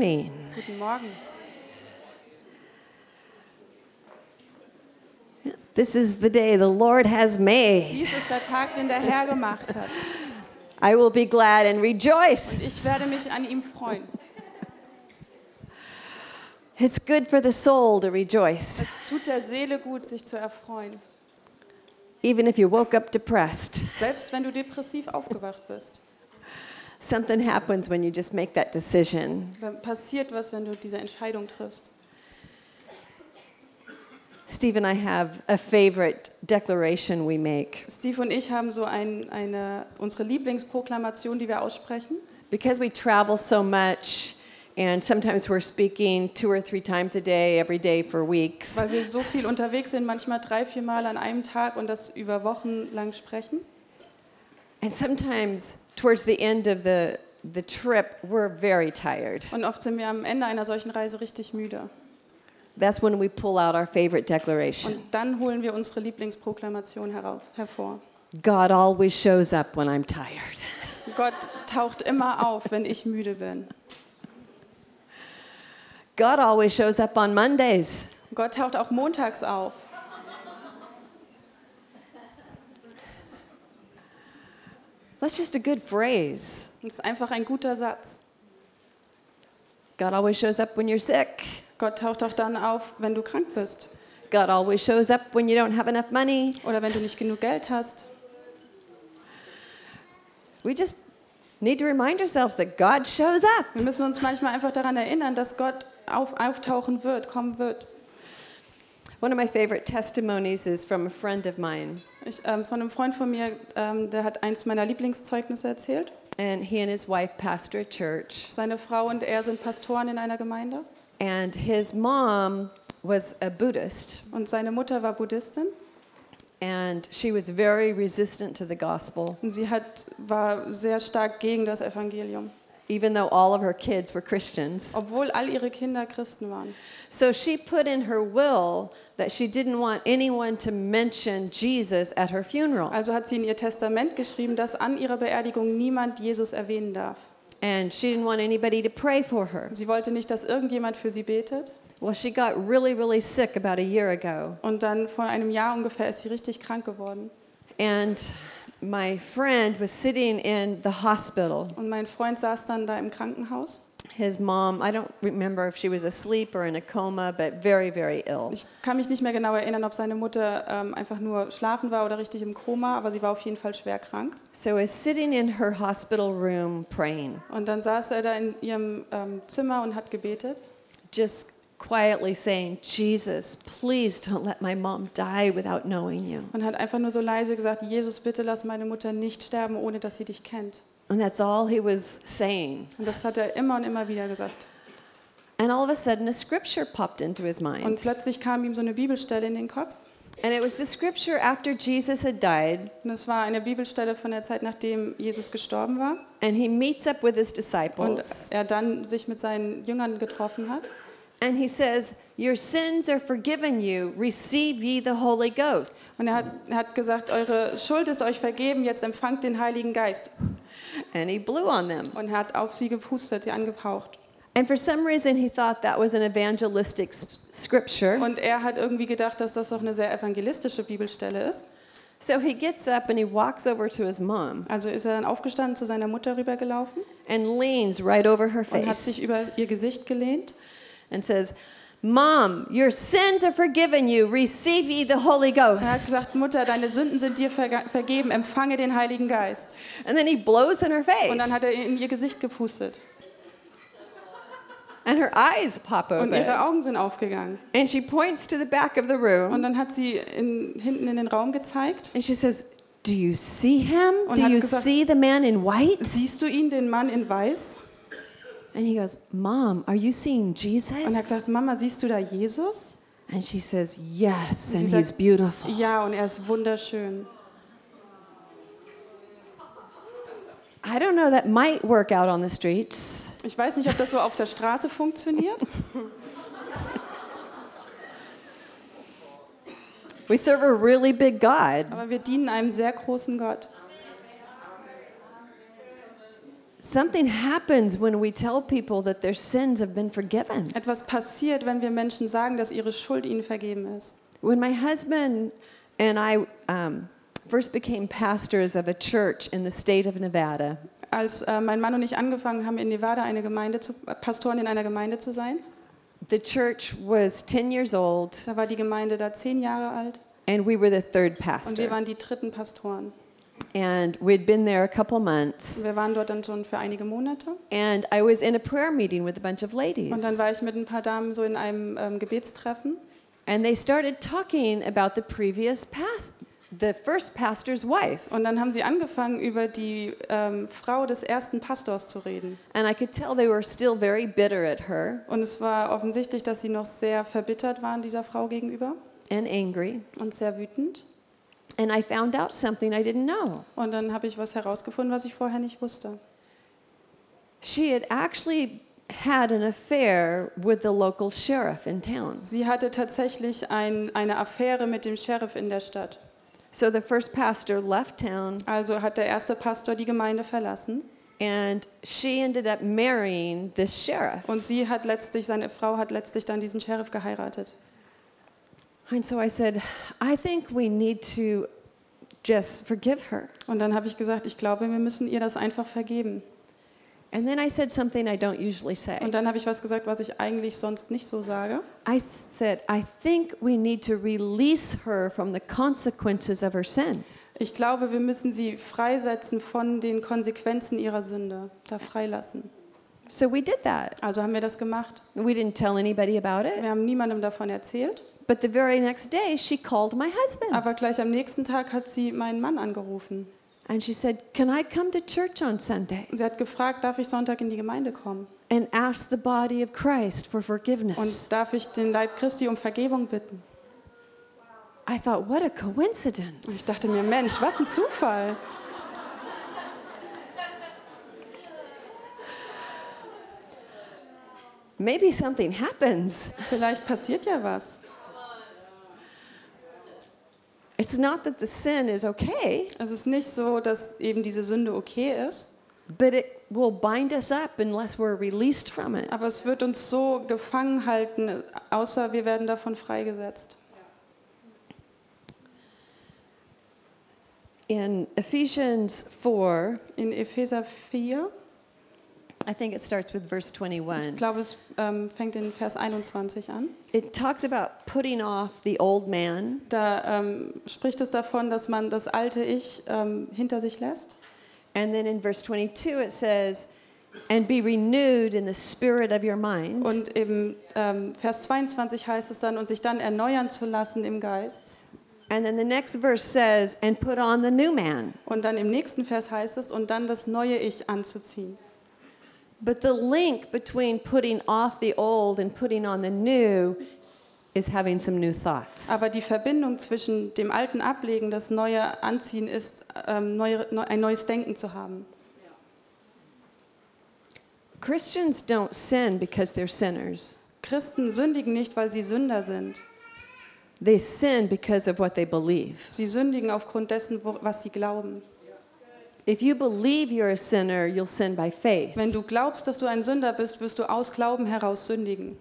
morning. Guten Morgen. This is the day the Lord has made. Dies ist der Tag, den der Herr gemacht hat. I will be glad and Ich rejoice. werde mich an ihm freuen. It's good for the soul to rejoice, Es tut der Seele gut, sich zu erfreuen. even if you woke up depressed. Selbst wenn du depressiv aufgewacht bist. Something happens when you just make that decision. Dann passiert was, wenn du diese Entscheidung triffst. Steve and I have a favorite declaration we make. Steve und ich haben so ein, eine, unsere Lieblingsproklamation, die wir aussprechen. Because we travel so much, and sometimes we're speaking two or three times a day, every day for weeks. Weil wir so viel unterwegs sind, manchmal drei, vier Mal an einem Tag und das über Wochen lang sprechen. And sometimes, towards the end of the, the trip, we're very tired. Und oft sind wir am Ende einer solchen Reise richtig müde. That's when we pull out our favorite declaration Und dann holen wir unsere Lieblingsproklamation herauf, hervor. God always shows up when I'm tired. Gott taucht immer auf, wenn ich müde bin. God always shows up on Mondays. Gott taucht auch montags auf. That's just a good phrase. Das ist einfach ein guter Satz. God always shows up when you're sick. Gott taucht auch dann auf, wenn du krank bist God always shows up when you don't have enough money. oder wenn du nicht genug Geld hast. We just need to remind ourselves that God shows up. Wir müssen uns manchmal einfach daran erinnern, dass Gott auf, auftauchen wird, kommen wird. One of my favorite testimonies is from a friend of mine. Ich, ähm, von einem Freund von mir, ähm, der hat eins meiner Lieblingszeugnisse erzählt. And he and his wife pastor a church. Seine Frau und er sind Pastoren in einer Gemeinde And his mom was a Buddhist. und seine Mutter war Buddhistin And she was very resistant to the gospel, und sie hat, war sehr stark gegen das Evangelium, even though all of her kids were Christians. obwohl all ihre Kinder Christen waren. So she put in her will that she didn't want anyone to mention Jesus at her funeral. Also hat sie in ihr Testament geschrieben, dass an ihrer Beerdigung niemand Jesus erwähnen darf. And she didn't want anybody to pray for her. Sie wollte nicht, dass irgendjemand für sie betet. Well, she got really, really sick about a year ago. Und dann vor einem Jahr ungefähr ist sie richtig krank geworden. And my friend was sitting in the hospital. Und mein Freund saß dann da im Krankenhaus. His mom, I don't remember if she was asleep or in a coma, but very, very ill. Ich kann mich nicht mehr genau erinnern, ob seine Mutter ähm, einfach nur schlafen war oder richtig im Koma, aber sie war auf jeden Fall schwer krank. So is sitting in her hospital room praying, Und dann saß er da in ihrem ähm, Zimmer und hat gebetet just quietly saying, Jesus, please don't let my mom die without knowing you. und hat einfach nur so leise gesagt, Jesus, bitte lass meine Mutter nicht sterben, ohne dass sie dich kennt. And that's all he was saying. Und das hat er immer und immer wieder gesagt. And all of a sudden, a scripture popped into his Und mind. plötzlich kam ihm so eine Bibelstelle in den Kopf. And it was the scripture after Jesus had died, Und es war eine Bibelstelle von der Zeit, nachdem Jesus gestorben war. and he meets up with his Und disciples. er dann sich mit seinen Jüngern getroffen hat. And he says, Your sins are forgiven you. Receive ye the Holy Ghost. Und er hat, er hat gesagt, eure Schuld ist euch vergeben, jetzt empfangt den Heiligen Geist. And he blew on them. Und er hat auf sie gepustet, sie angepaucht. And for some reason, he thought that was an evangelistic scripture. Und er hat irgendwie gedacht, dass das doch eine sehr evangelistische Bibelstelle ist. So he gets up and he walks over to his mom Also ist er dann aufgestanden, zu seiner Mutter rübergelaufen and leans right over her und hat sich face über ihr Gesicht gelehnt and says, Mom, your sins are forgiven you. Receive ye the Holy Er hat Ghost. gesagt, Mutter, deine Sünden sind dir vergeben, empfange den Heiligen Geist. And then he blows in her Und dann hat face. er in ihr Gesicht gepustet. And her eyes pop Und ihre open. Augen sind aufgegangen. And she points to the back of the Und room dann hat sie in, hinten in den Raum gezeigt. and she says, Do you see him? Und Do you gesagt- see the man in white? Siehst du ihn, den Mann in Weiß? And he goes, Mom, are you seeing Und er hat gesagt, Jesus? Mama, siehst du da Jesus? And she says, Yes, and he's sagt, beautiful. Ja, und er ist wunderschön. I don't know, that might work out on the streets. Ich weiß nicht, ob das so auf der Straße funktioniert. We serve a really big God. Aber wir dienen einem sehr großen Gott. Something happens when we tell people that their sins have been forgiven. Etwas passiert, wenn wir Menschen sagen, dass ihre Schuld ihnen vergeben ist. When my husband and I um, first became pastors of a church in the state of Nevada, Als äh, mein Mann und ich angefangen haben, in Nevada eine Gemeinde zu, Pastoren in einer Gemeinde zu sein, the church was 10 years old da war die Gemeinde da zehn Jahre alt and we were the third pastor. und wir waren die dritten Pastoren. And we'd been there a couple months. Wir waren dort dann schon für einige Monate And I was in a prayer meeting with a bunch of und ladies. dann war ich mit ein paar Damen so in einem ähm, Gebetstreffen And they started talking about the previous past, the first pastor's wife. und dann haben sie angefangen, über die ähm, Frau des ersten Pastors zu reden. And I could tell they were still very bitter at her Und es war offensichtlich, dass sie noch sehr verbittert waren dieser Frau gegenüber and angry. und sehr wütend. And I found out something I didn't know. Und dann habe ich was herausgefunden, was ich vorher nicht wusste. She had actually had an affair with the local sheriff in town. Sie hatte tatsächlich ein, eine Affäre mit dem Sheriff in der Stadt. So the first pastor left town Also hat der erste Pastor die Gemeinde verlassen and she ended up marrying this sheriff. und sie hat letztlich, seine Frau hat letztlich dann diesen Sheriff geheiratet. And so I said, I think we need to just forgive her. Und dann habe ich gesagt, ich glaube, wir müssen ihr das einfach vergeben. And then I said something I don't usually say. Und dann habe ich was gesagt, was ich eigentlich sonst nicht so sage. I said, I think we need to release her from the consequences of her sin. Ich glaube, wir müssen sie freisetzen von den Konsequenzen ihrer Sünde, da freilassen. So we did that. Also haben wir das gemacht. We didn't tell anybody about it. Wir haben niemandem davon erzählt, But the very next day, she called my husband. aber gleich am nächsten Tag hat sie meinen Mann angerufen. And she said, Can I come to church on Sunday Sie hat gefragt, darf ich Sonntag in die Gemeinde kommen? and ask the body of Christ for forgiveness? Und darf ich den Leib Christi um Vergebung bitten? I thought, What a Und ich coincidence. dachte mir, Mensch, was ein Zufall. Maybe something happens. Vielleicht passiert ja was. It's not that the sin is okay, Es ist nicht so, dass eben diese Sünde okay ist, but it will bind us up unless we're released from it. aber es wird uns so gefangen halten, außer wir werden davon freigesetzt. In Ephesians 4, In Epheser 4, I think it starts with verse ich 21. glaube, es ähm, fängt in Vers 21 an. It talks about putting off the old man Da ähm, spricht es davon, dass man das alte Ich ähm, hinter sich lässt. And then in verse 22 it says, and be renewed in the spirit of your mind. Und im ähm, Vers 22 heißt es dann, und sich dann erneuern zu lassen im Geist. And then the next verse says, and put on the new man. Und dann im nächsten Vers heißt es, und dann das neue Ich anzuziehen. But the link between putting off the old and putting on the new is having some new thoughts. Aber die Verbindung zwischen dem alten Ablegen, das neue Anziehen, ist ähm, neue, neu, ein neues Denken zu haben. Christians don't sin because they're sinners. Christen sündigen nicht, weil sie Sünder sind. They sin because of what they believe. Sie sündigen aufgrund dessen, was sie glauben. If you believe you're a sinner, you'll sin by faith. Wenn du glaubst, dass du ein Sünder bist, wirst du aus Glauben heraus sündigen.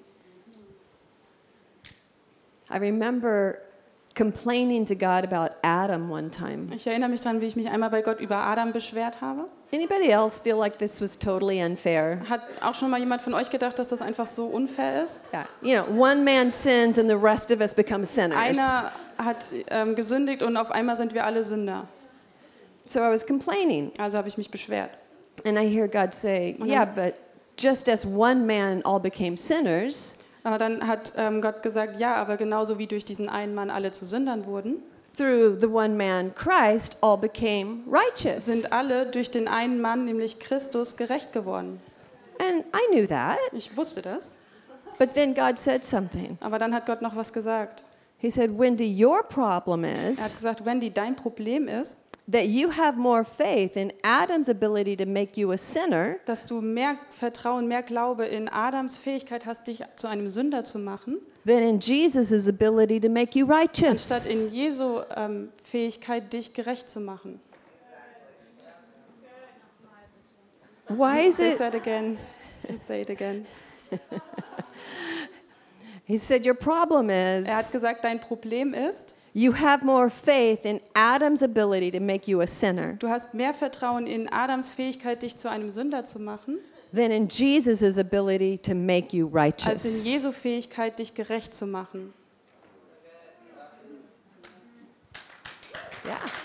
I remember complaining to God about Adam one time. Ich erinnere mich daran, wie ich mich einmal bei Gott über Adam beschwert habe. Anybody else feel like this was totally unfair? Hat auch schon mal jemand von euch gedacht, dass das einfach so unfair ist? Yeah, you know, one man sins and the rest of us become sinners. Einer hat ähm, gesündigt und auf einmal sind wir alle Sünder. So I was complaining, Also habe ich mich beschwert. and I hear God say, Mhm. "Yeah, but just as one man all became sinners, Aber dann hat ähm, Gott gesagt, ja, aber genauso wie durch diesen einen Mann alle zu Sündern wurden, through the one man Christ all became righteous." sind alle durch den einen Mann, nämlich Christus, gerecht geworden. And I knew that, Ich wusste das. but then God said something. Aber dann hat Gott noch was gesagt. He said, "Wendy, your problem Er hat is gesagt, Wendy, dein Problem ist, that you have more faith in Adam's ability to make you a sinner dass du mehr Vertrauen, mehr Glaube in Adams Fähigkeit hast, dich zu einem Sünder zu machen, than in Jesus' ability to make you anstatt righteous." in Jesu ähm, Fähigkeit, dich gerecht zu machen. Why is They it? said again. Should say it again. He said, Your problem is Er hat gesagt, dein Problem ist, you have more faith in Adam's ability to make you a sinner du hast mehr Vertrauen in Adams Fähigkeit, dich zu einem Sünder zu machen, than in Jesus' ability to make you als in righteous. Jesu Fähigkeit, dich gerecht zu machen. Yeah.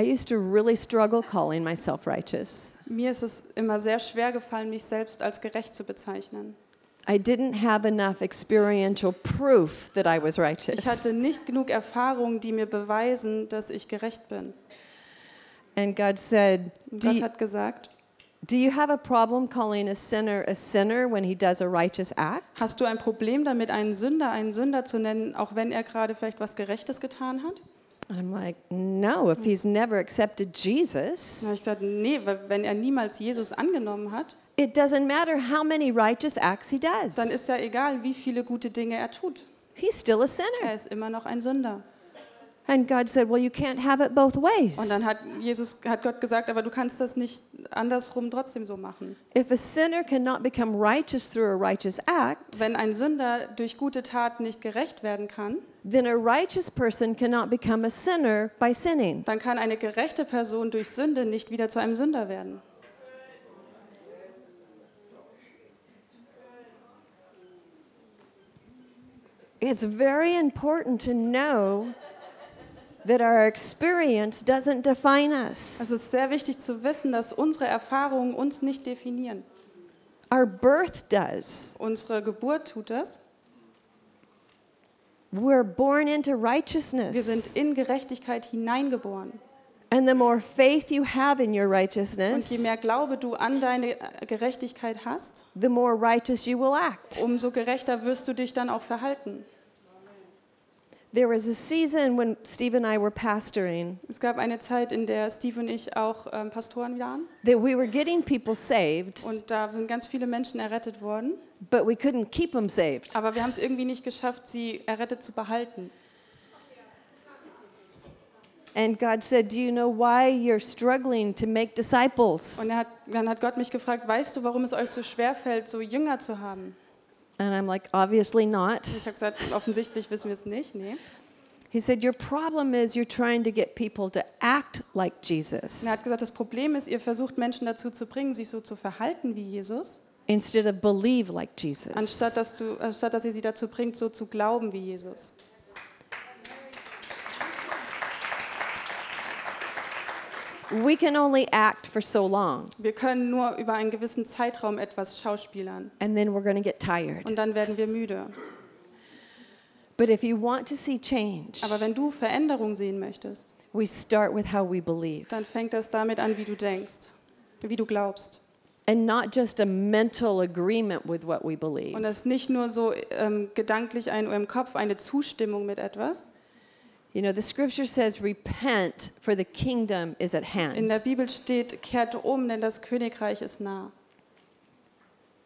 I used to really struggle calling myself righteous. Mir ist es immer sehr schwer gefallen, mich selbst als gerecht zu bezeichnen. I didn't have enough experiential proof that I was Ich righteous. hatte nicht genug Erfahrungen, die mir beweisen, dass ich gerecht bin. And God said, Und do Gott you, hat gesagt, do you have a problem calling a sinner a sinner when he does a righteous act? hast du ein Problem damit, einen Sünder einen Sünder zu nennen, auch wenn er gerade vielleicht was Gerechtes getan hat? And I'm like, no, if he's never accepted Jesus, ich gesagt, nee, weil wenn er niemals Jesus angenommen hat, it doesn't matter how many righteous acts he does. dann ist ja egal, wie viele gute Dinge er tut. He's still a Er sinner. ist immer noch ein Sünder. And God said, well, you can't have it both ways. Und dann hat Jesus, hat Gott gesagt, aber du kannst das nicht andersrum trotzdem so machen. If a sinner cannot become righteous through a righteous act, Wenn ein Sünder durch gute Taten nicht gerecht werden kann, then a righteous person cannot become a sinner by sinning. dann kann eine gerechte Person durch Sünde nicht wieder zu einem Sünder werden. It's very important to know that our experience doesn't define us. Es ist sehr wichtig zu wissen, dass unsere Erfahrungen uns nicht definieren. Our birth does. Unsere Geburt tut das. We're born into Wir sind righteousness. in Gerechtigkeit hineingeboren. And the more faith you have in your Und je righteousness, mehr Glaube du an deine Gerechtigkeit hast, the more righteous you will act. umso gerechter wirst du dich dann auch verhalten. There was a season when Steve and I were pastoring Es gab eine Zeit, in der Steve und ich auch ähm, Pastoren waren. that we were getting people saved, Und da sind ganz viele Menschen errettet worden. But we couldn't keep them saved. Aber wir haben es irgendwie nicht geschafft, sie errettet zu behalten. And God said, Do you know why you're struggling to make disciples? Und hat, dann hat Gott mich gefragt, weißt du, warum es euch so schwer fällt, so Jünger zu haben? And I'm like, Obviously not. Ich habe gesagt, offensichtlich wissen wir es nicht. Nee. He said, Your problem is you're trying to get people to act like Jesus Und er hat gesagt, das Problem ist, ihr versucht Menschen dazu zu bringen, sich so zu verhalten wie Jesus, instead of believe like Jesus. anstatt dass, du, anstatt dass ihr sie dazu bringt, so zu glauben wie Jesus. We can only act for so long, Wir können nur über einen gewissen Zeitraum etwas schauspielern and then we're going to get tired. und dann werden wir müde. But if you want to see change, Aber wenn du Veränderung sehen möchtest, we start with how we believe. dann fängt das damit an, wie du denkst, wie du glaubst. And not just a mental agreement with what we believe. Und das ist nicht nur so ähm, gedanklich ein, im Kopf eine Zustimmung mit etwas. You know, the scripture says, repent, for the kingdom is at In der hand. Bibel steht, kehrt um, denn das Königreich ist nah.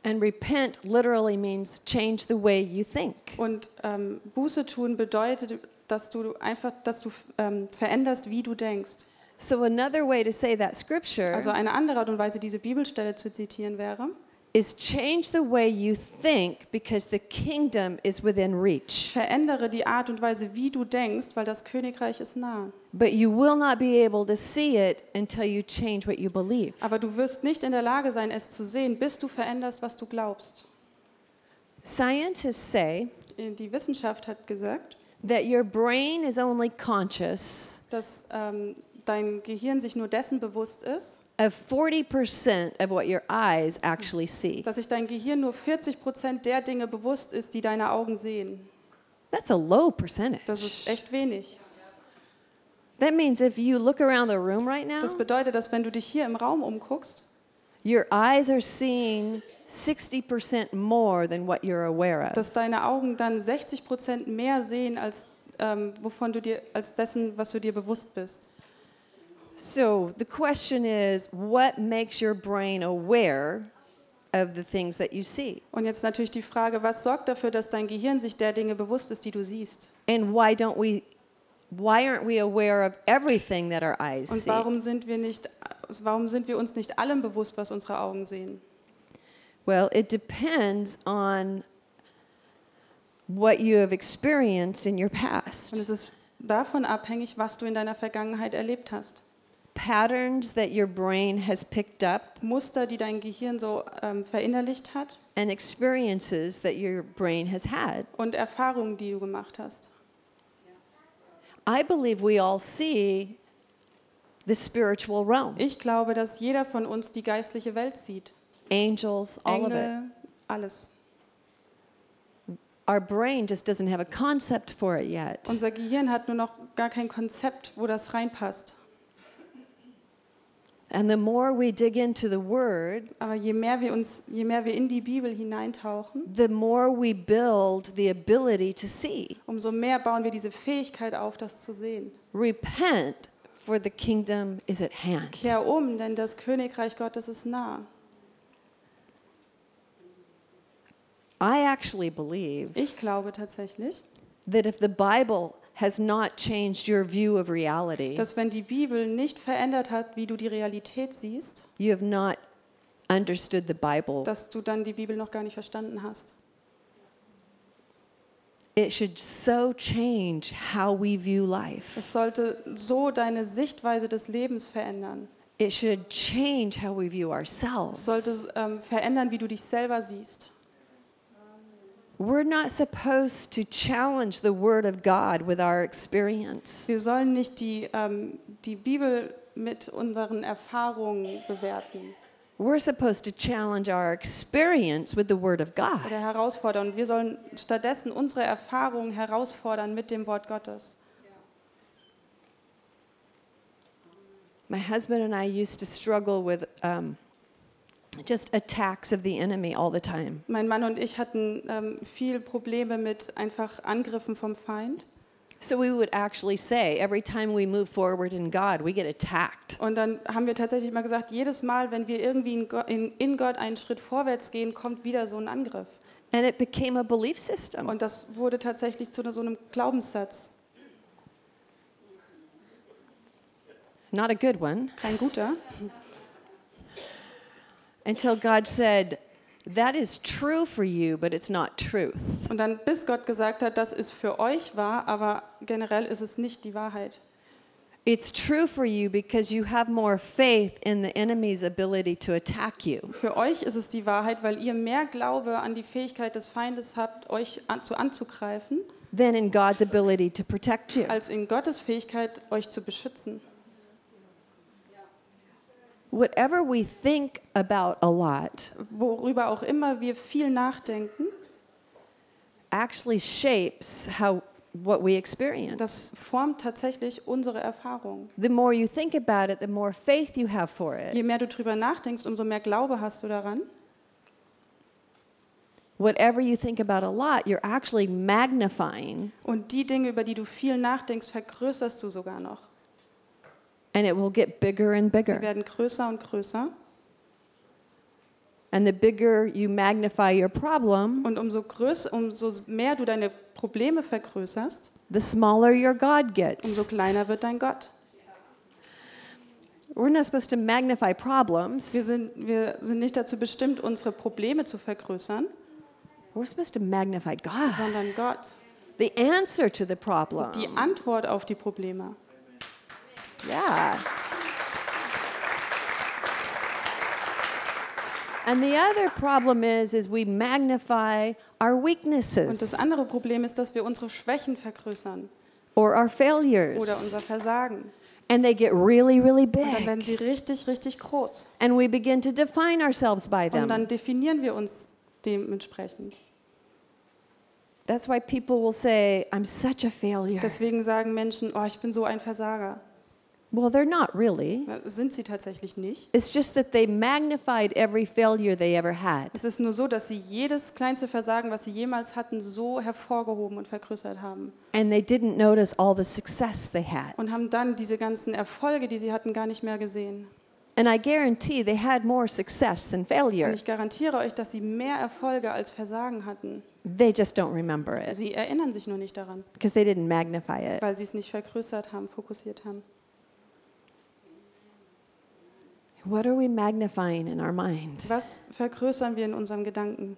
And repent literally means change the way you think. Und ähm, Buße tun bedeutet, dass du einfach, dass du ähm, veränderst, wie du denkst. So, another way to say that scripture Also eine andere Art und Weise, diese Bibelstelle zu zitieren wäre, is change the way you think because the kingdom is within reach. verändere die Art und Weise, wie du denkst, weil das Königreich ist nah. But you will not be able to see it until you change what you believe. Aber du wirst nicht in der Lage sein, es zu sehen, bis du veränderst, was du glaubst. Scientists say äh, Die Wissenschaft hat gesagt, that your brain is only conscious dass ähm, dein Gehirn sich nur dessen bewusst ist, of 40% of what your eyes actually see. dass sich dein Gehirn nur 40 Prozent der Dinge bewusst ist, die deine Augen sehen. That's a low percentage. Das ist echt wenig. That means if you look around the room right now, Das bedeutet, dass wenn du dich hier im Raum umguckst, your eyes are seeing 60% more than what you're aware of. dass deine Augen dann 60 Prozent mehr sehen als ähm, wovon du dir als dessen, was du dir bewusst bist. So the question is what makes your brain aware of the things that you see? Und jetzt natürlich die Frage, was sorgt dafür, dass dein Gehirn sich der Dinge bewusst ist, die du siehst? And why don't we why aren't we aware of everything that our eyes Und see? warum sind wir nicht, warum sind wir uns nicht allem bewusst, was unsere Augen sehen? Well, it depends on what you have experienced in your Und past. es ist davon abhängig, was du in deiner Vergangenheit erlebt hast. Patterns that your brain has picked up Muster, die dein Gehirn so ähm, verinnerlicht hat and experiences that your brain has had. und Erfahrungen, die du gemacht hast. I believe we all see the spiritual realm. Ich glaube, dass jeder von uns die geistliche Welt sieht. Angels, all of it. Engel, alles. Our brain just doesn't have a concept for it yet. Unser Gehirn hat nur noch gar kein Konzept, wo das reinpasst. And the more we dig into the word, Aber je mehr wir uns, je mehr wir in die Bibel hineintauchen, the more we build the ability to see. umso mehr bauen wir diese Fähigkeit auf, das zu sehen. Repent, for the kingdom is at hand. Kehr um, denn das Königreich Gottes ist nah. I actually believe Ich glaube tatsächlich, that if the Bible has not changed your view of reality, dass wenn die Bibel nicht verändert hat, wie du die Realität siehst, you have not understood the Bible. dass du dann die Bibel noch gar nicht verstanden hast. It should so change how we view life. Es sollte so deine Sichtweise des Lebens verändern. It should change how we view Es ourselves. sollte ähm, verändern, wie du dich selber siehst. We're not supposed to challenge the Word of God with our experience. Wir sollen nicht die, ähm, die Bibel mit unseren Erfahrungen bewerten We're supposed to challenge our experience with the Word of God. oder herausfordern. Wir sollen stattdessen unsere Erfahrungen herausfordern mit dem Wort Gottes. My husband and I used to struggle with um, just attacks of the enemy all the time. Mein Mann und ich hatten ähm, viel Probleme mit einfach Angriffen vom Feind. So we would actually say, every time we move forward in God, we get attacked. Und dann haben wir tatsächlich mal gesagt, jedes Mal, wenn wir irgendwie in Gott, in, in Gott einen Schritt vorwärts gehen, kommt wieder so ein Angriff. And it became a belief system. Und das wurde tatsächlich zu so einem Glaubenssatz. Not a good one. Kein guter. Until God said, That is true for you, but it's not truth. Und dann bis Gott gesagt hat, das ist für euch wahr, aber generell ist es nicht die Wahrheit. It's true for you because you have more faith in the enemy's ability to attack you. Für euch ist es die Wahrheit, weil ihr mehr Glaube an die Fähigkeit des Feindes habt, euch an, zu anzugreifen, than in God's ability to protect you. als in Gottes Fähigkeit, euch zu beschützen. Whatever we think about a lot Worüber auch immer wir viel nachdenken, actually shapes how what we experience. das formt tatsächlich unsere Erfahrung. The more you think about it, the more faith you have for Je it. mehr du drüber nachdenkst, umso mehr Glaube hast du daran. Whatever you think about a lot, you're actually magnifying, Und die Dinge, über die du viel nachdenkst, vergrößerst du sogar noch. And it will get bigger and Sie bigger. werden größer und größer. And the bigger you magnify your problem, Und umso, größer, umso mehr du deine Probleme vergrößerst, the smaller your God umso gets. kleiner wird dein Gott. We're not supposed to magnify problems. Wir sind, wir sind nicht dazu bestimmt, unsere Probleme zu vergrößern, We're supposed to magnify God, sondern Gott. the answer to the problem. Die Antwort auf die Probleme. Yeah. And the other problem is is we magnify our Und das weaknesses andere Problem ist, dass wir unsere Schwächen vergrößern or our oder unser failures Versagen. and they get really really Und dann werden big sie richtig, richtig groß. and we begin to define ourselves by Und dann them. definieren wir uns dementsprechend. That's why people will say I'm such a failure. Deswegen sagen Menschen, oh, ich bin so ein Versager. Well, they're not really. Na, Sind sie tatsächlich nicht. It's just that they magnified every failure they ever had. Es ist nur so, dass sie jedes kleinste Versagen, was sie jemals hatten, so hervorgehoben und vergrößert haben. And they didn't notice all the success they had. Und haben dann diese ganzen Erfolge, die sie hatten, gar nicht mehr gesehen. And I guarantee they had more success than Und failure. ich garantiere euch, dass sie mehr Erfolge als Versagen hatten. They just don't remember it Sie erinnern sich nur nicht daran, because they didn't magnify it. weil sie es nicht vergrößert haben, fokussiert haben. What are we magnifying in our mind? Was vergrößern wir in unseren Gedanken?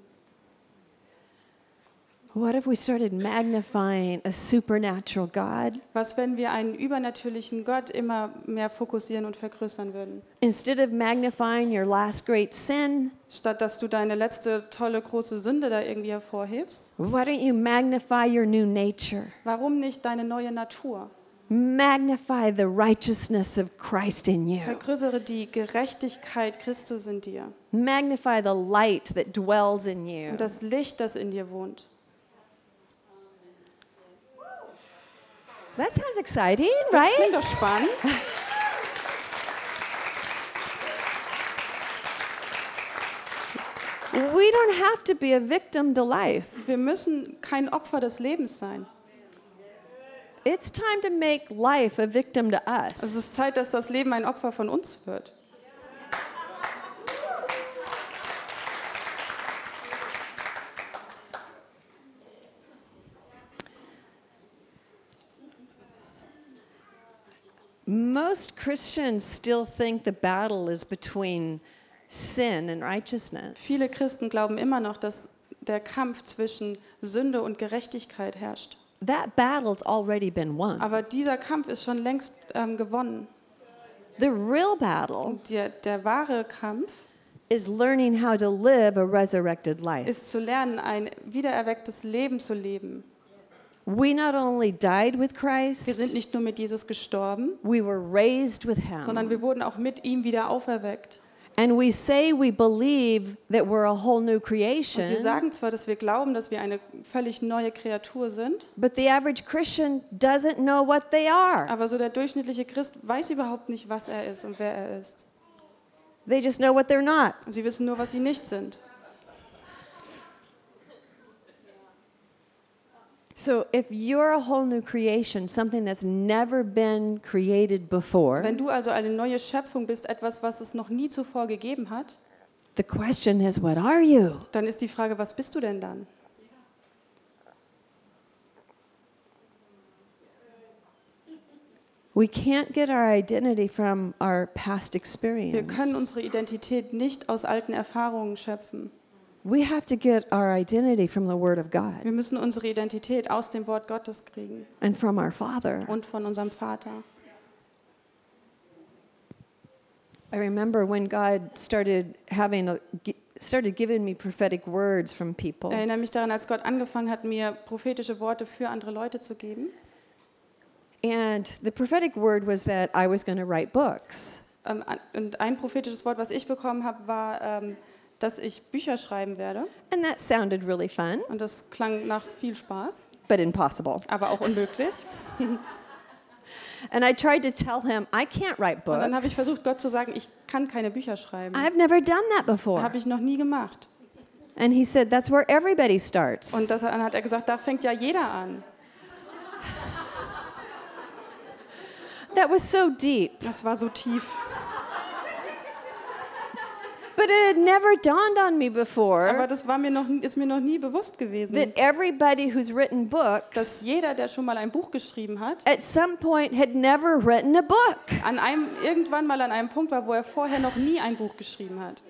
What if we started magnifying a supernatural God Was, wenn wir einen übernatürlichen Gott immer mehr fokussieren und vergrößern würden? instead of magnifying your last great sin? Statt dass du deine letzte tolle große Sünde da irgendwie hervorhebst, Why don't you magnify your new nature? warum nicht deine neue Natur? Magnify the righteousness of Christ in you. Vergrößere die Gerechtigkeit Christus in dir Magnify the light that dwells in you. und das Licht, das in dir wohnt. That sounds exciting, Das klingt doch right? spannend. We don't have to be a victim to life. Wir müssen kein Opfer des Lebens sein. It's time to make life a victim to Es us. ist Zeit, dass das Leben ein Opfer von uns wird. Most Christians still think the battle is between sin and righteousness. Viele Christen glauben immer noch, dass der Kampf zwischen Sünde und Gerechtigkeit herrscht. That battle's already been won. Aber dieser Kampf ist schon längst ähm, gewonnen. The real battle der, der wahre Kampf is learning how to live a resurrected life. ist zu lernen, ein wiedererwecktes Leben zu leben. We not only died with Wir sind Christ, nicht nur mit Jesus gestorben, we were raised with sondern him. wir wurden auch mit ihm wieder auferweckt. And we say we believe that we're a whole new Und wir creation, sagen zwar, dass wir glauben, dass wir eine völlig neue Kreatur sind, but the average Christian doesn't know what they are. aber so der durchschnittliche Christ weiß überhaupt nicht, was er ist und wer er ist. They just know what they're not. Sie wissen nur, was sie nicht sind. So if you're a whole new creation, something that's never been created before, Wenn du also eine neue Schöpfung bist, etwas, was es noch nie zuvor gegeben hat, the question is, what are you? dann ist die Frage, was bist du denn dann? We can't get our identity from our past Wir experience. können unsere Identität nicht aus alten Erfahrungen schöpfen. We have to get our identity from the Word of God Wir müssen unsere Identität aus dem Wort Gottes kriegen and from our Father. und von unserem Vater. I remember when God started having a, started giving me prophetic words from Ich people. erinnere mich daran, als Gott angefangen hat, mir prophetische Worte für andere Leute zu geben. And the prophetic word was that I was going to write books. Ähm, an- Und ein prophetisches Wort, was ich bekommen habe, war, ähm, dass ich Bücher schreiben werde. And that sounded really fun, Und das klang nach viel Spaß, but impossible. aber auch unmöglich. And I tried to tell him, I can't write Und dann habe ich books. versucht, Gott zu sagen, ich kann keine Bücher schreiben. I've never done that before. Habe ich noch nie gemacht. And he said, That's where everybody starts. Und das, dann hat er gesagt, da fängt ja jeder an. That was so deep. Das war so tief. But it had never dawned on me Aber before das war mir noch, ist mir noch nie bewusst gewesen, that everybody who's written dass books jeder, der schon mal ein Buch geschrieben hat, at some point had never written a book. an einem, irgendwann mal an einem Punkt war, wo er vorher noch nie ein Buch geschrieben hat.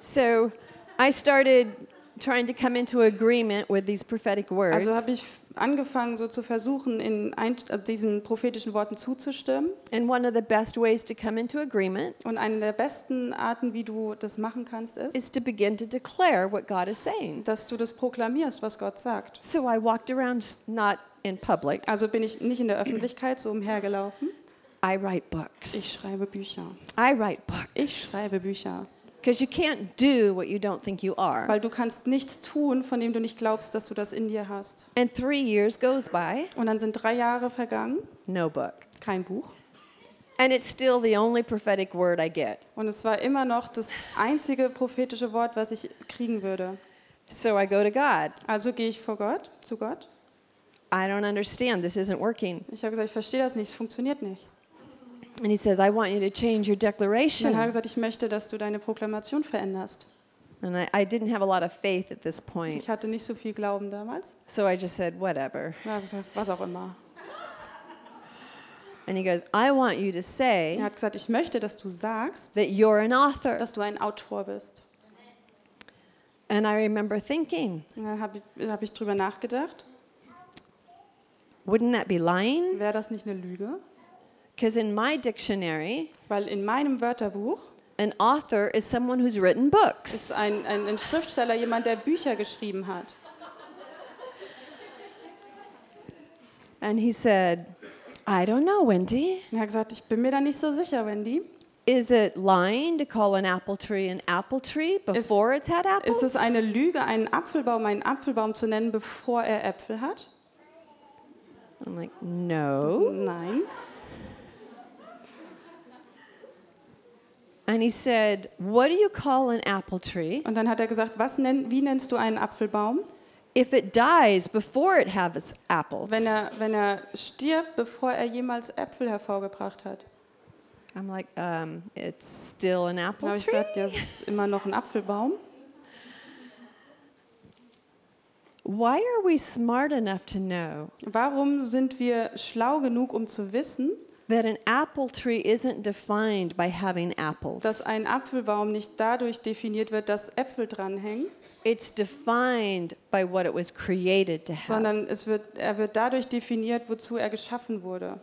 So I started trying to come into agreement with these prophetic words. Also habe ich angefangen, so zu versuchen, in ein, also diesen prophetischen Worten zuzustimmen. and one of the best ways to come into agreement Und eine der besten Arten, wie du das machen kannst, ist, is to begin to declare what God is saying. dass du das proklamierst, was Gott sagt. So I walked around not in public. Also bin ich nicht in der Öffentlichkeit so umhergelaufen. I write Ich books. schreibe Bücher. I write Ich books. schreibe Bücher. Because you can't do what you don't think you are. Weil du kannst nichts tun, von dem du nicht glaubst, dass du das in dir hast. And three years goes by, Und dann sind drei Jahre vergangen, no book. kein Buch. And it's still the only prophetic word I get. Und es war immer noch das einzige prophetische Wort, was ich kriegen würde. So I go to God. Also gehe ich vor Gott, zu Gott. I don't understand. This isn't working. Ich habe gesagt, ich verstehe das nicht, es funktioniert nicht. And he says, I want you to change your Und dann hat er declaration. gesagt, ich möchte, dass du deine Proklamation veränderst. And I, I didn't have a lot of faith at this point. Ich hatte nicht so viel Glauben damals. So I just said, whatever. Ja, ich gesagt, was auch immer. And he goes, I want you to Er say hat gesagt, ich möchte, dass du sagst, that you're an author. dass du ein Autor bist. And I remember thinking, Und dann habe ich, hab ich drüber nachgedacht, wouldn't that be lying? wäre das nicht eine Lüge? Because in my dictionary, Weil in meinem Wörterbuch an author is someone who's written books. ist ein, ein, ein Schriftsteller jemand, der Bücher geschrieben hat. And he said, I don't know, Wendy. Und er hat gesagt, ich bin mir da nicht so sicher, Wendy. Is it lying to call an apple tree an apple tree before it's had apples? Ist es eine Lüge, einen Apfelbaum einen Apfelbaum zu nennen, bevor er Äpfel hat? I'm like, no. Nein. And he said, What do you call an apple tree Und dann hat er gesagt, was nenn, wie nennst du einen Apfelbaum, if it dies before it has apples? wenn er, wenn er stirbt, bevor er jemals Äpfel hervorgebracht hat? I'm like, um, it's still an Dann apple habe ich tree. gesagt, ja, es ist immer noch ein Apfelbaum. Why are we smart enough to know Warum sind wir schlau genug, um zu wissen, that an apple tree isn't defined by having dass apples? ein Apfelbaum nicht dadurch definiert wird, dass Äpfel dranhängen, It's defined by what it was created to have. sondern es wird, er wird dadurch definiert, wozu er geschaffen wurde.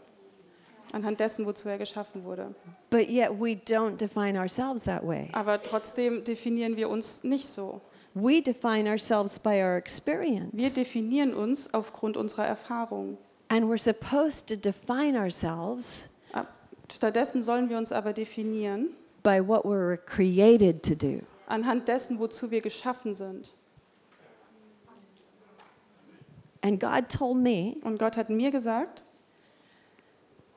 Anhand dessen, wozu er geschaffen wurde. But yet we don't define ourselves that way. Aber trotzdem definieren wir uns nicht so. We define ourselves by our Wir experience. definieren uns aufgrund unserer Erfahrung. And we're supposed to define ourselves Stattdessen sollen wir uns aber definieren by what we were created to do. anhand dessen, wozu wir geschaffen sind. And God told me, Und Gott hat mir gesagt,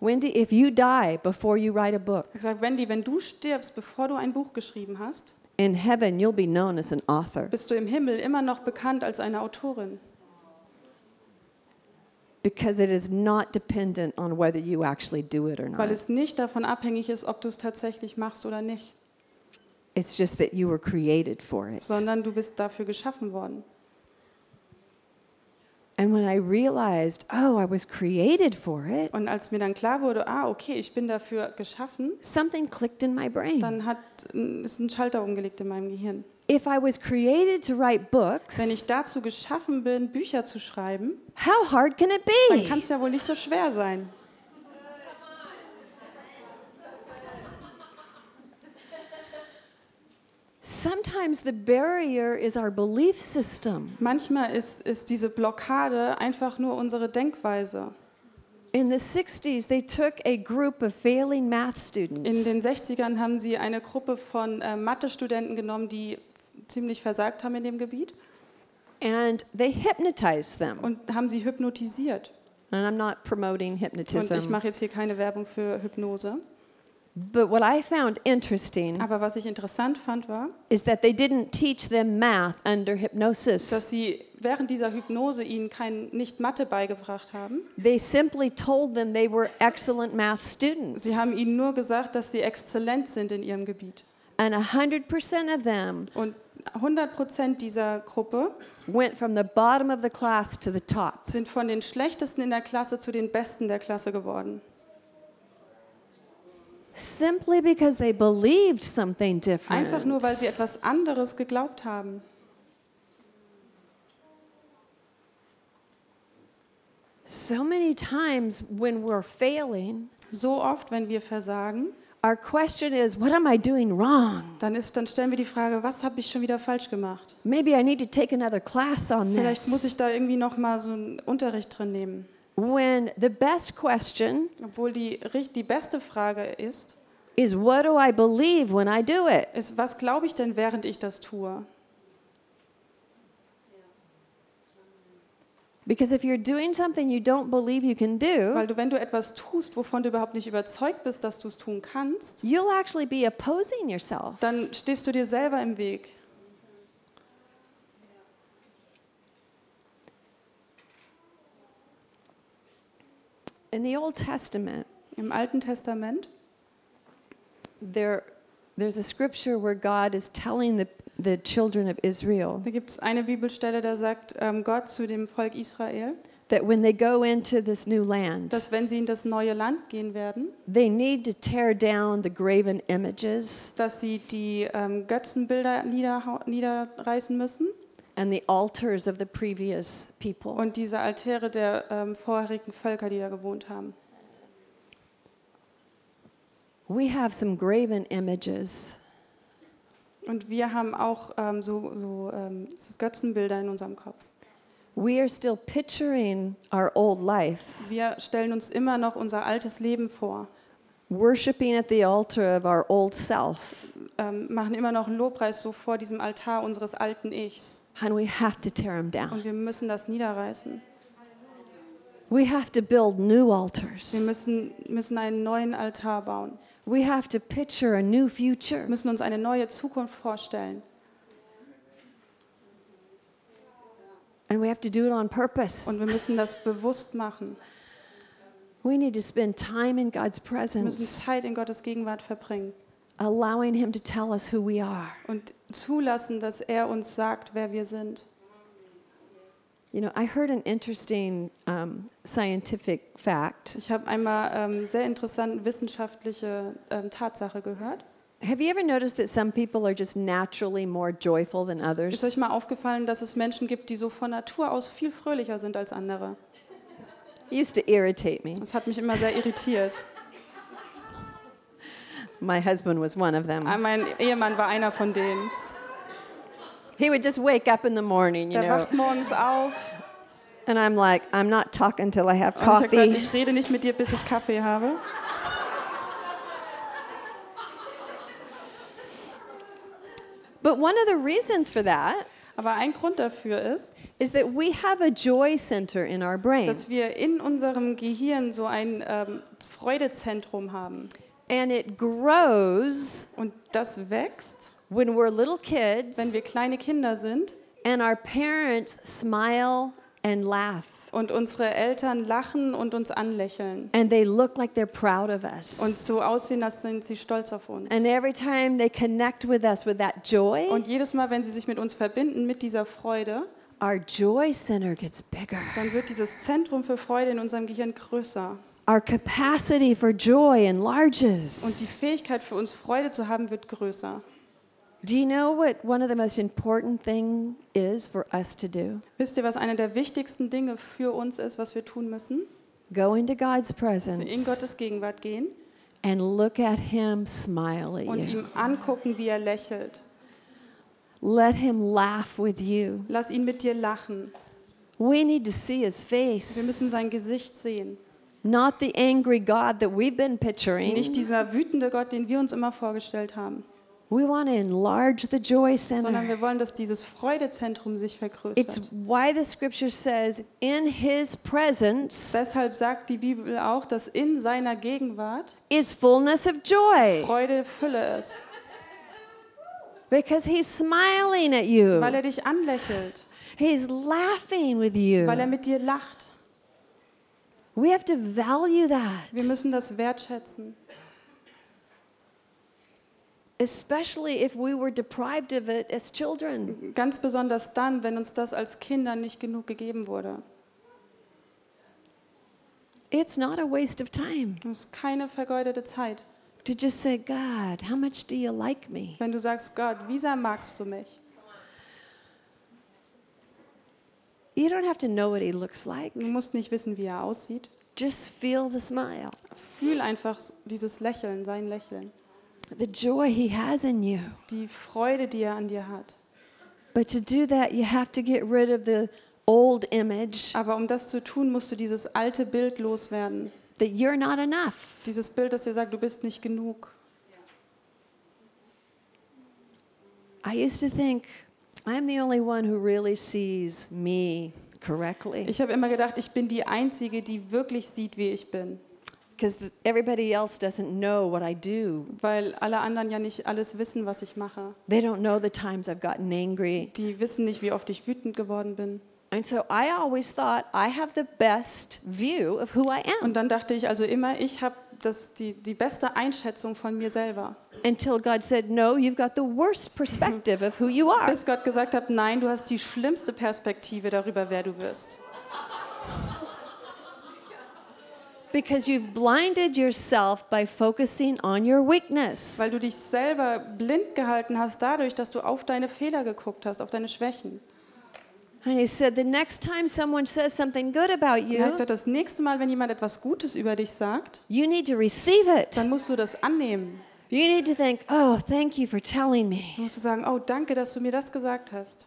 Wendy, if you die before you write a book, er hat gesagt, Wendy, wenn du stirbst, bevor du ein Buch geschrieben hast, in heaven you'll be known as an author bist du im Himmel immer noch bekannt als eine Autorin, because it is not dependent on whether you actually do it or weil not. es nicht davon abhängig ist, ob du es tatsächlich machst oder nicht, It's just that you were created for it. sondern du bist dafür geschaffen worden. And when I realized, oh, I was created for it, Und als mir dann klar wurde, ah, okay, ich bin dafür geschaffen, something clicked in my brain. dann hat, ist ein Schalter umgelegt in meinem Gehirn. If I was created to write books, Wenn ich dazu geschaffen bin, Bücher zu schreiben, how hard can it dann be? kann es ja wohl nicht so schwer sein. Sometimes the barrier is our belief system. Manchmal ist, ist diese Blockade einfach nur unsere Denkweise. In the 60s, they took a group of failing math In students den 60ern haben sie eine Gruppe von äh, Mathe-Studenten genommen, die ziemlich versagt haben in dem Gebiet and they hypnotized them. und haben sie hypnotisiert. And I'm not promoting Und ich hypnotism, mache jetzt hier keine Werbung für Hypnose. but what I found interesting Aber was ich interessant fand, war, is that they didn't teach them math under dass hypnosis. sie während dieser Hypnose ihnen kein nicht Mathe beigebracht haben. They simply told them they were excellent math students. Sie haben ihnen nur gesagt, dass sie exzellent sind in ihrem Gebiet. And 100% of them Und 100 Prozent dieser Gruppe went from the bottom of the class to the top. sind von den Schlechtesten in der Klasse zu den Besten der Klasse geworden. Simply because they believed something different. Einfach nur, weil sie etwas anderes geglaubt haben. So many times when we're failing, So oft, wenn wir versagen, our question is, what am I doing wrong? dann, ist, dann stellen wir die Frage, was habe ich schon wieder falsch gemacht? Maybe I need to take another class on Vielleicht muss ich this. da irgendwie noch mal so einen Unterricht drin nehmen. When the best question Obwohl die, richt- die beste Frage ist, is, what do I believe when I do it? ist, was glaube ich denn, während ich das tue? Because if you're doing something you don't believe you can do, Weil du, wenn du etwas tust, wovon du überhaupt nicht überzeugt bist, dass du es tun kannst, you'll actually be opposing yourself. dann stehst du dir selber im Weg. In the Old Testament, Im Alten Testament there, there's a scripture where God is telling the, the children of Israel Da gibt es eine Bibelstelle, da sagt ähm, Gott zu dem Volk Israel, that when they go into this new land, dass wenn sie in das neue Land gehen werden, they need to tear down the graven images dass sie die ähm, Götzenbilder niederhau- niederreißen müssen and the altars of the previous people. und diese Altäre der ähm, vorherigen Völker, die da gewohnt haben. We have some graven images Und wir haben auch ähm, so, so ähm, Götzenbilder in unserem Kopf. We are still picturing our old life, Wir stellen uns immer noch unser altes Leben vor, worshiping at the altar of our old self, ähm, machen immer noch Lobpreis so vor diesem Altar unseres alten Ichs. and we have to tear them down. Und wir müssen das niederreißen. We have to build new Wir altars. müssen, müssen einen neuen Altar bauen. We have to picture a new future. Müssen uns eine neue Zukunft vorstellen. And we have to do it on purpose. Und wir müssen das bewusst machen. We need to spend time in God's Wir müssen presence, Zeit in Gottes Gegenwart verbringen allowing Him to tell us who we are. und zulassen, dass er uns sagt, wer wir sind. You know, I heard an interesting um, scientific fact. Ich habe einmal ähm, sehr interessante wissenschaftliche ähm, Tatsache gehört. Have you ever noticed that some people are just naturally more joyful than Ist euch others? mal aufgefallen, dass es Menschen gibt, die so von Natur aus viel fröhlicher sind als andere? It used to irritate me. Das hat mich immer sehr irritiert. My husband was one of them. Ah, Mein Ehemann war einer von denen. He would just wake up in the morning, you Der know, wacht morgens auf and I'm like, I'm not talking till I have und ich gesagt, coffee. ich rede nicht mit dir, bis ich Kaffee habe. But one of the reasons for that Aber ein Grund dafür ist, is that we have a joy center in our brain. dass wir in unserem Gehirn so ein ähm, Freudezentrum haben. And it grows Und das wächst, when we're little kids wenn wir kleine Kinder sind and our parents smile and laugh. und unsere Eltern lachen und uns anlächeln And they look like they're proud of und us. so aussehen, als sind sie stolz auf uns. And every time they connect with us with that joy, Und jedes Mal, wenn sie sich mit uns verbinden, mit dieser Freude, our joy center gets bigger. dann wird dieses Zentrum für Freude in unserem Gehirn größer. Our capacity for joy Und die enlarges. Fähigkeit für uns Freude zu haben, wird größer. Do you know what one of the most important thing is for us to do? Wisst ihr, was eine der wichtigsten Dinge für uns ist, was wir tun müssen? Go into God's wir in presence Gottes Gegenwart gehen and look at Him smile at und ihm angucken, wie er lächelt. Let Him laugh with you. Lass ihn mit dir lachen. We need to see His Wir müssen face, sein Gesicht sehen. not the angry God that we've been picturing. Nicht dieser wütende Gott, den wir uns immer vorgestellt haben, We want to enlarge the joy sondern center. wir wollen, dass dieses Freudezentrum sich It's vergrößert. why the scripture says, in His presence Deshalb sagt die Bibel auch, dass in seiner Gegenwart is fullness of joy, Freude Fülle ist, because He's smiling at you. weil er dich anlächelt, He's laughing with you. weil er mit dir lacht. We have to value Wir that, müssen das wertschätzen. Especially if we were deprived of it as children. Ganz besonders dann, wenn uns das als Kinder nicht genug gegeben wurde. It's not a waste of time Das ist keine vergeudete Zeit. to just say, God, how much do you like me? Wenn du sagst, Gott, wie sehr magst du mich? You don't have to know what He looks like, Du musst nicht wissen, wie er aussieht. just feel the smile, Fühl einfach dieses Lächeln, sein Lächeln. The joy He has in you. Die Freude, die er an dir hat. But to do that, you have to get rid of the old image Aber um das zu tun, musst du dieses alte Bild loswerden. that you're not enough. Dieses Bild, das dir sagt, du bist nicht genug. I used to think I'm the only one who really sees me correctly Ich habe immer gedacht, ich bin die Einzige, die wirklich sieht, wie ich bin. Because everybody else doesn't know what I do. Weil alle anderen ja nicht alles wissen, was ich mache. They don't know the times I've gotten angry. Die wissen nicht, wie oft ich wütend geworden bin. And so I always thought I have the best view of who I am. Und dann dachte ich also immer, ich habe das, die, die beste Einschätzung von mir selber. until God said, No, you've got the worst perspective of who you are. Bis Gott gesagt hat, nein, du hast die schlimmste Perspektive darüber, wer du bist. Because you've blinded yourself by focusing on your weakness. Weil du dich selber blind gehalten hast dadurch, dass du auf deine Fehler geguckt hast, auf deine Schwächen. And he said, The next time someone says something good about Er hat you, gesagt, das nächste Mal, wenn jemand etwas Gutes über dich sagt, you need to receive it. dann musst du das annehmen. You need to think, Oh, thank you for telling me. Du musst du sagen, oh, danke, dass du mir das gesagt hast.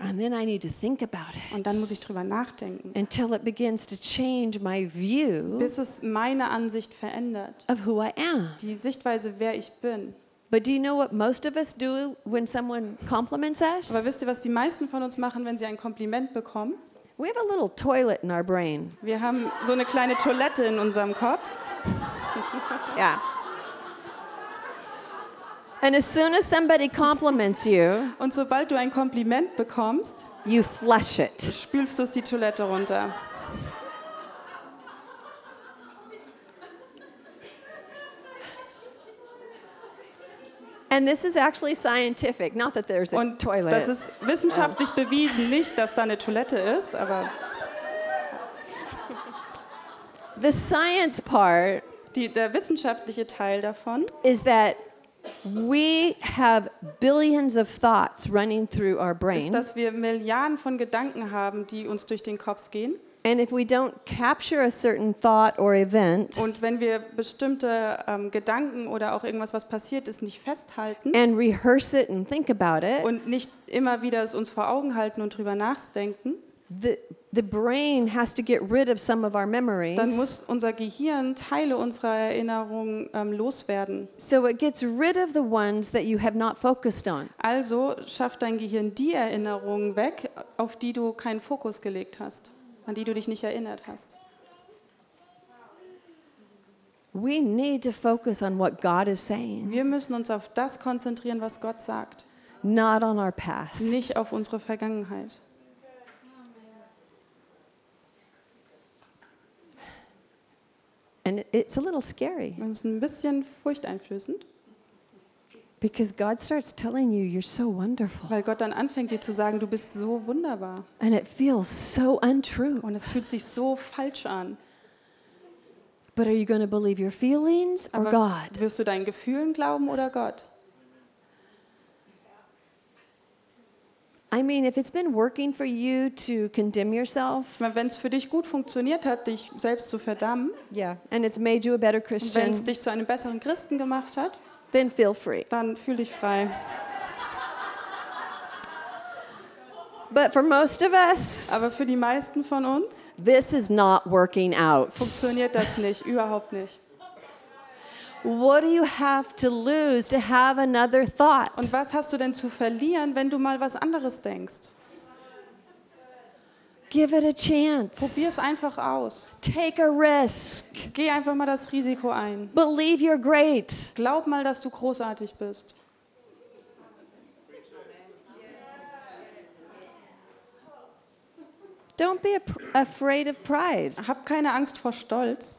And then I need to think about Und it dann muss ich drüber nachdenken, until it begins to change my view bis es meine Ansicht verändert. of who I am. Die Sichtweise, wer ich bin. But do you know what most of us do when someone compliments Aber us? wisst ihr, was die meisten von uns machen, wenn sie ein Kompliment bekommen? We have a little toilet in our brain. Wir haben so eine kleine Toilette in unserem Kopf. Yeah. And as soon as somebody compliments you, Und sobald du ein Kompliment bekommst, you flush it. spülst du es die Toilette runter. And this is actually scientific, not that there's a Und toilet. das ist wissenschaftlich bewiesen, nicht, dass da eine Toilette ist, aber the science part die, der wissenschaftliche Teil davon is that we have billions of thoughts running through our ist, brain. dass wir Milliarden von Gedanken haben, die uns durch den Kopf gehen. And if we don't capture a certain thought or event Und wenn wir bestimmte ähm, Gedanken oder auch irgendwas, was passiert ist, nicht festhalten and rehearse it and think about it, und nicht immer wieder es uns vor Augen halten und drüber nachdenken, the, the brain has to get rid of some of our memories. dann muss unser Gehirn Teile unserer Erinnerung ähm, loswerden. So it gets rid of the ones that you have not focused on. Also schafft dein Gehirn die Erinnerungen weg, auf die du keinen Fokus gelegt hast, an die du dich nicht erinnert hast. We need to focus on what God is saying, Wir müssen uns auf das konzentrieren, was Gott sagt, not on our past. nicht auf unsere Vergangenheit. And it's a little scary Das ist ein bisschen furchteinflößend, because God starts telling you you're so wonderful. weil Gott dann anfängt dir zu sagen, du bist so wunderbar. And it feels so untrue. Und es fühlt sich so falsch an. But are you going to believe your feelings or Aber God? wirst du deinen Gefühlen glauben oder Gott? I mean, if it's been working for you to condemn yourself, wenn es für dich gut funktioniert hat, dich selbst zu verdammen, yeah, and it's made you a better und wenn Christian, es dich zu einem besseren Christen gemacht hat, then feel free. dann fühl dich frei. But for most of us, Aber für die meisten von uns this is not working out. funktioniert das nicht, überhaupt nicht. What do you have to lose to have another thought? Und was hast du denn zu verlieren, wenn du mal was anderes denkst? Give it a Probier es chance. einfach aus. Take a risk. Geh einfach mal das Risiko ein. Believe you're great. Glaub mal, dass du großartig bist. Don't be afraid of pride. Hab keine Angst vor Stolz.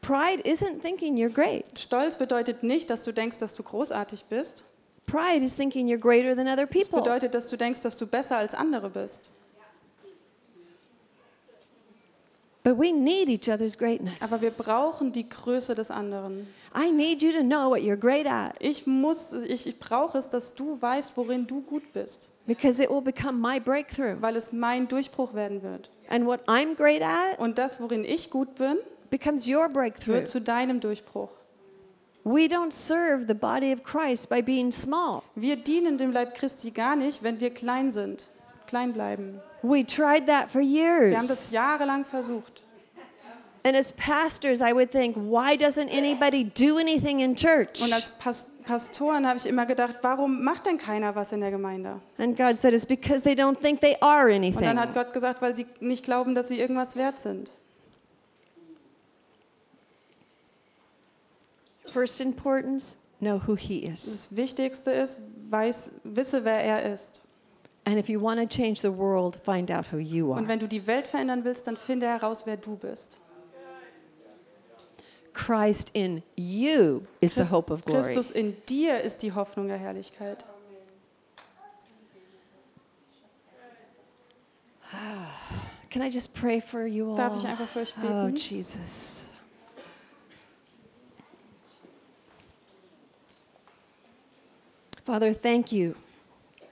Pride isn't thinking you're great. Stolz bedeutet nicht, dass du denkst, dass du großartig bist. Pride is thinking you're greater than other people. bedeutet, dass du denkst, dass du besser als andere bist. But we need each other's Aber wir greatness. brauchen die Größe des anderen. I need you to know what you're great at Ich muss, ich, ich brauche es, dass du weißt, worin du gut bist, because it will become my breakthrough. weil es mein Durchbruch werden wird. And what I'm great at Und das, worin ich gut bin, becomes your breakthrough. wird zu deinem Durchbruch. We don't serve the body of Christ by being small. Wir dienen dem Leib Christi gar nicht, wenn wir klein sind, klein bleiben. We tried that for Wir haben das years. jahrelang versucht. And as pastors, I would think, why doesn't anybody do anything in church? Und als Pas Pastoren habe ich immer gedacht, warum macht denn keiner was in der Gemeinde? And God said, it's because they don't think they are Und anything. dann hat Gott gesagt, weil sie nicht glauben, dass sie irgendwas wert sind. First importance, know who He is. Das Wichtigste ist, weiß, wisse, wer er ist. And if you want to change the world, find out who you Und are. wenn du die Welt verändern willst, dann finde heraus, wer du bist. Christ in you is the Christ- hope of glory. Christus in dir ist die Hoffnung der Herrlichkeit. Can I just pray for you all? Darf ich einfach für euch Oh, beten? Jesus. Father, thank you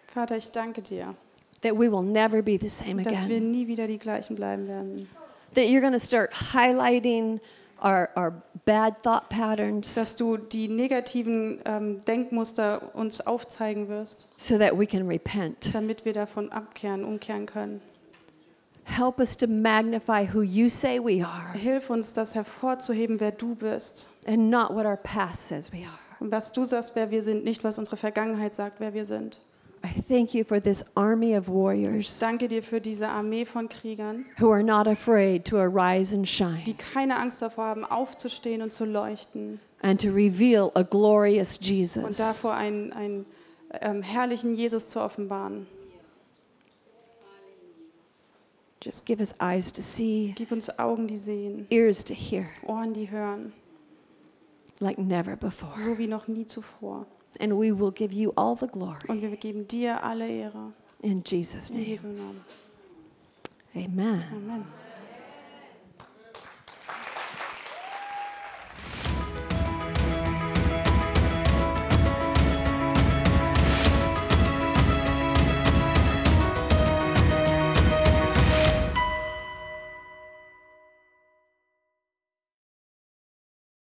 Vater, ich danke dir, that we will never be the same dass wir again. nie wieder die gleichen bleiben werden. That you're going to start highlighting our, our bad thought patterns Dass du die negativen ähm, Denkmuster uns aufzeigen wirst, so that we can repent. damit wir davon abkehren, umkehren können. Help us to magnify who you say we are Hilf uns, das hervorzuheben, wer du bist. and not what our past says we are. Und was du sagst, wer wir sind, nicht was unsere Vergangenheit sagt, wer wir sind. I thank you for this army of Ich warriors danke dir für diese Armee von Kriegern, who are not afraid to arise and shine die keine Angst davor haben, aufzustehen und zu leuchten and to reveal a glorious und Jesus. davor einen, einen ähm, herrlichen Jesus zu offenbaren. Just give us eyes to see, Gib uns Augen, die sehen, ears to hear, Ohren, die hören, like never before. so wie noch nie zuvor. And we will give you all the glory. Und wir geben dir alle Ehre. In Jesus' In name. Jesu Namen. Amen. Amen.